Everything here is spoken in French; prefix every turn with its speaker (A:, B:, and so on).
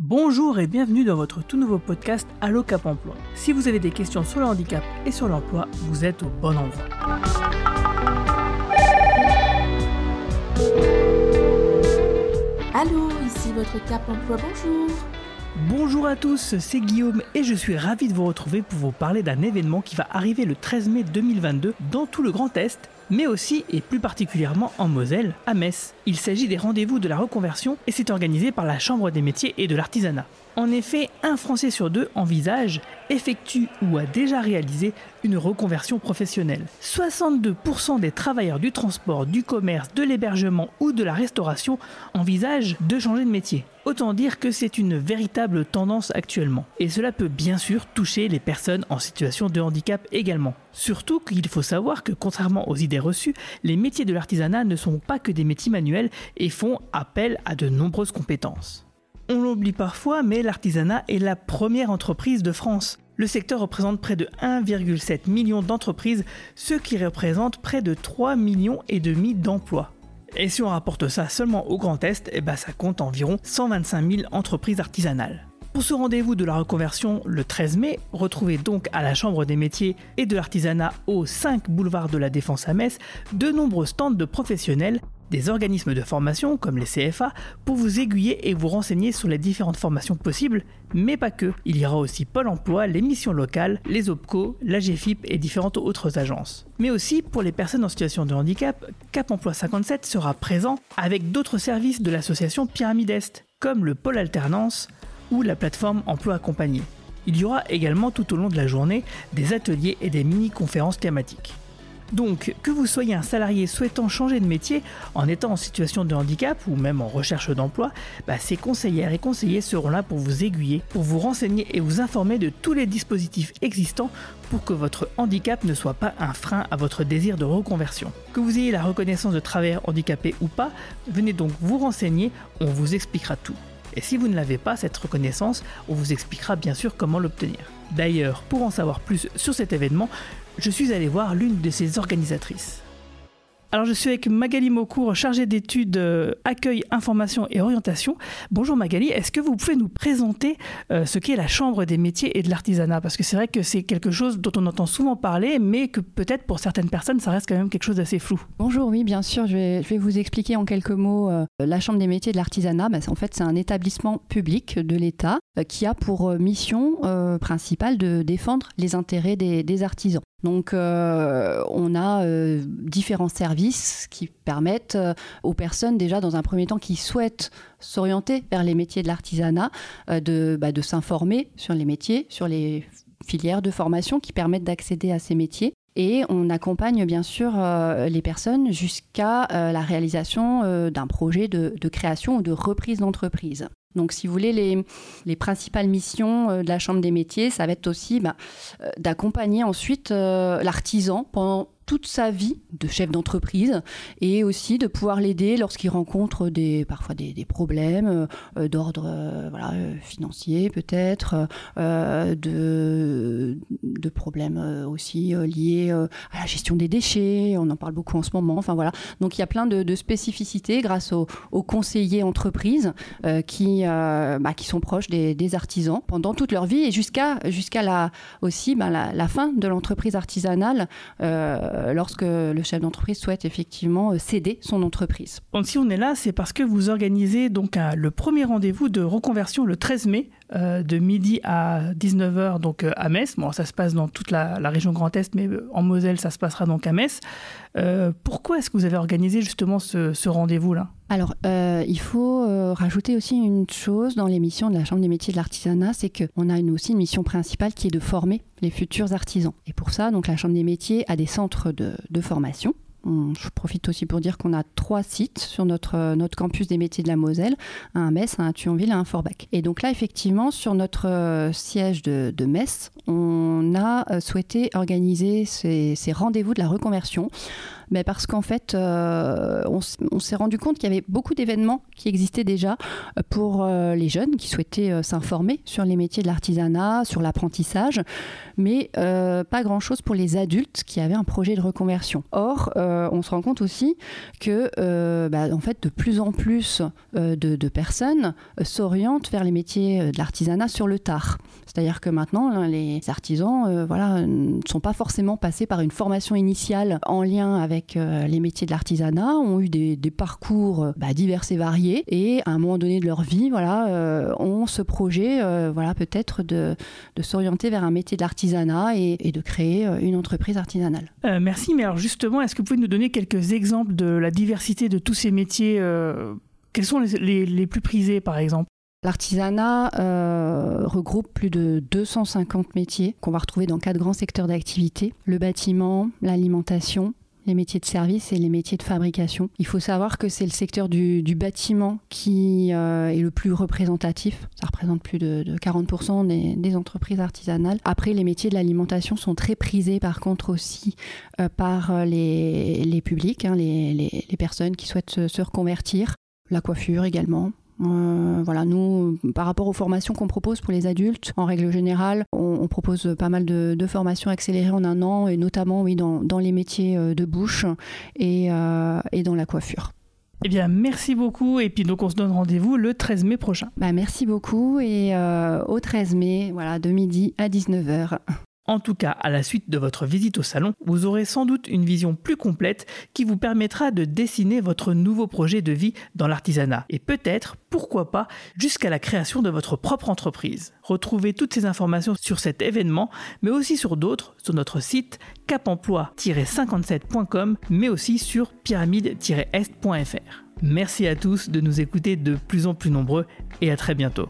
A: Bonjour et bienvenue dans votre tout nouveau podcast Allo Cap Emploi. Si vous avez des questions sur le handicap et sur l'emploi, vous êtes au bon endroit.
B: Allô, ici votre Cap Emploi, bonjour.
A: Bonjour à tous, c'est Guillaume et je suis ravi de vous retrouver pour vous parler d'un événement qui va arriver le 13 mai 2022 dans tout le Grand Est mais aussi et plus particulièrement en Moselle, à Metz. Il s'agit des rendez-vous de la reconversion et c'est organisé par la Chambre des métiers et de l'artisanat. En effet, un Français sur deux envisage, effectue ou a déjà réalisé une reconversion professionnelle. 62% des travailleurs du transport, du commerce, de l'hébergement ou de la restauration envisagent de changer de métier. Autant dire que c'est une véritable tendance actuellement. Et cela peut bien sûr toucher les personnes en situation de handicap également. Surtout qu'il faut savoir que contrairement aux idées reçues, les métiers de l'artisanat ne sont pas que des métiers manuels et font appel à de nombreuses compétences. On l'oublie parfois, mais l'artisanat est la première entreprise de France. Le secteur représente près de 1,7 million d'entreprises, ce qui représente près de 3 millions et demi d'emplois. Et si on rapporte ça seulement au Grand Est, eh ben ça compte environ 125 000 entreprises artisanales. Pour ce rendez-vous de la reconversion le 13 mai, retrouvez donc à la Chambre des métiers et de l'artisanat au 5 boulevard de la Défense à Metz de nombreux stands de professionnels des organismes de formation comme les CFA pour vous aiguiller et vous renseigner sur les différentes formations possibles, mais pas que. Il y aura aussi Pôle emploi, les missions locales, les OPCO, la GFIP et différentes autres agences. Mais aussi pour les personnes en situation de handicap, Cap Emploi 57 sera présent avec d'autres services de l'association Pyramide Est, comme le pôle alternance ou la plateforme emploi accompagné. Il y aura également tout au long de la journée des ateliers et des mini-conférences thématiques. Donc, que vous soyez un salarié souhaitant changer de métier en étant en situation de handicap ou même en recherche d'emploi, bah, ces conseillères et conseillers seront là pour vous aiguiller, pour vous renseigner et vous informer de tous les dispositifs existants pour que votre handicap ne soit pas un frein à votre désir de reconversion. Que vous ayez la reconnaissance de travailleur handicapé ou pas, venez donc vous renseigner, on vous expliquera tout. Et si vous ne l'avez pas, cette reconnaissance, on vous expliquera bien sûr comment l'obtenir. D'ailleurs, pour en savoir plus sur cet événement, je suis allé voir l'une de ses organisatrices. Alors je suis avec Magali Maucourt, chargée d'études euh, accueil, information et orientation. Bonjour Magali, est-ce que vous pouvez nous présenter euh, ce qu'est la Chambre des métiers et de l'artisanat? Parce que c'est vrai que c'est quelque chose dont on entend souvent parler, mais que peut-être pour certaines personnes, ça reste quand même quelque chose d'assez flou.
C: Bonjour, oui, bien sûr, je vais, vous expliquer en quelques mots euh, la Chambre des métiers et de l'artisanat. Bah, en fait, c'est un établissement public de l'État qui a pour mission principale de défendre les intérêts des artisans. Donc euh, on a euh, différents services qui permettent euh, aux personnes déjà dans un premier temps qui souhaitent s'orienter vers les métiers de l'artisanat de, bah, de s'informer sur les métiers, sur les filières de formation qui permettent d'accéder à ces métiers. Et on accompagne bien sûr les personnes jusqu'à la réalisation d'un projet de création ou de reprise d'entreprise. Donc, si vous voulez, les, les principales missions euh, de la Chambre des métiers, ça va être aussi bah, euh, d'accompagner ensuite euh, l'artisan pendant toute sa vie de chef d'entreprise et aussi de pouvoir l'aider lorsqu'il rencontre des, parfois des, problèmes euh, d'ordre euh, voilà, euh, financier peut-être, de, de problèmes aussi liés à la gestion des déchets, on en parle beaucoup en ce moment, enfin voilà. Donc il y a plein de, spécificités grâce aux, conseillers entreprises qui, bah, qui sont proches des, artisans pendant toute leur vie et jusqu'à jusqu'à la, aussi bah, la, fin de l'entreprise artisanale. Euh, lorsque le chef d'entreprise souhaite effectivement euh, céder son entreprise.
A: Si on est là, c'est parce que vous organisez donc le premier rendez-vous de reconversion le 13 mai euh, de midi à 19h donc à Metz. Bon, ça se passe dans toute la, région Grand Est, mais en Moselle, ça se passera donc à Metz. pourquoi est-ce que vous avez organisé justement ce, rendez-vous-là?
C: Alors, il faut rajouter aussi une chose dans l'émission de la Chambre des métiers de l'artisanat, c'est qu'on a aussi une mission principale qui est de former les futurs artisans. Et pour ça, donc la Chambre des métiers a des centres de, formation. Je profite aussi pour dire qu'on a trois sites sur notre, notre campus des métiers de la Moselle, un à Metz, un à Thionville et un à Forbach. Et donc là, effectivement, sur notre euh, siège de, Metz, on a euh, souhaité organiser ces, ces rendez-vous de la reconversion mais Parce qu'en fait, euh, on, s'est rendu compte qu'il y avait beaucoup d'événements qui existaient déjà pour les jeunes qui souhaitaient s'informer sur les métiers de l'artisanat, sur l'apprentissage, mais pas grand-chose pour les adultes qui avaient un projet de reconversion. Or, on se rend compte aussi que, bah, en fait, de plus en plus de, de personnes s'orientent vers les métiers de l'artisanat sur le tard. C'est-à-dire que maintenant, hein, les artisans euh, voilà, ne sont pas forcément passés par une formation initiale en lien avec euh, les métiers de l'artisanat, ont eu des, parcours euh, bah, divers et variés, et à un moment donné de leur vie, voilà, ont ce projet voilà, peut-être de, s'orienter vers un métier de l'artisanat et, de créer une entreprise artisanale.
A: merci, mais alors justement, est-ce que vous pouvez nous donner quelques exemples de la diversité de tous ces métiers quels sont les, plus prisés, par exemple?
C: L'artisanat euh, regroupe plus de 250 métiers qu'on va retrouver dans quatre grands secteurs d'activité. Le bâtiment, l'alimentation, les métiers de service et les métiers de fabrication. Il faut savoir que c'est le secteur du, bâtiment qui euh, est le plus représentatif. Ça représente plus de, 40% des, entreprises artisanales. Après, les métiers de l'alimentation sont très prisés par contre aussi euh, par les, publics, hein, les, personnes qui souhaitent se reconvertir. La coiffure également, euh, voilà, nous, par rapport aux formations qu'on propose pour les adultes, en règle générale, on, propose pas mal de, formations accélérées en un an, et notamment oui, dans, les métiers euh, de bouche et, euh, et dans la coiffure.
A: Eh bien, merci beaucoup. Et puis, donc, on se donne rendez-vous le 13 mai prochain.
C: Bah, merci beaucoup. Et au 13 mai, voilà, de midi à 19h.
A: En tout cas, à la suite de votre visite au salon, vous aurez sans doute une vision plus complète qui vous permettra de dessiner votre nouveau projet de vie dans l'artisanat et peut-être, pourquoi pas, jusqu'à la création de votre propre entreprise. Retrouvez toutes ces informations sur cet événement, mais aussi sur d'autres sur notre site capemploi-57.com, mais aussi sur pyramide-est.fr. Merci à tous de nous écouter de plus en plus nombreux et à très bientôt.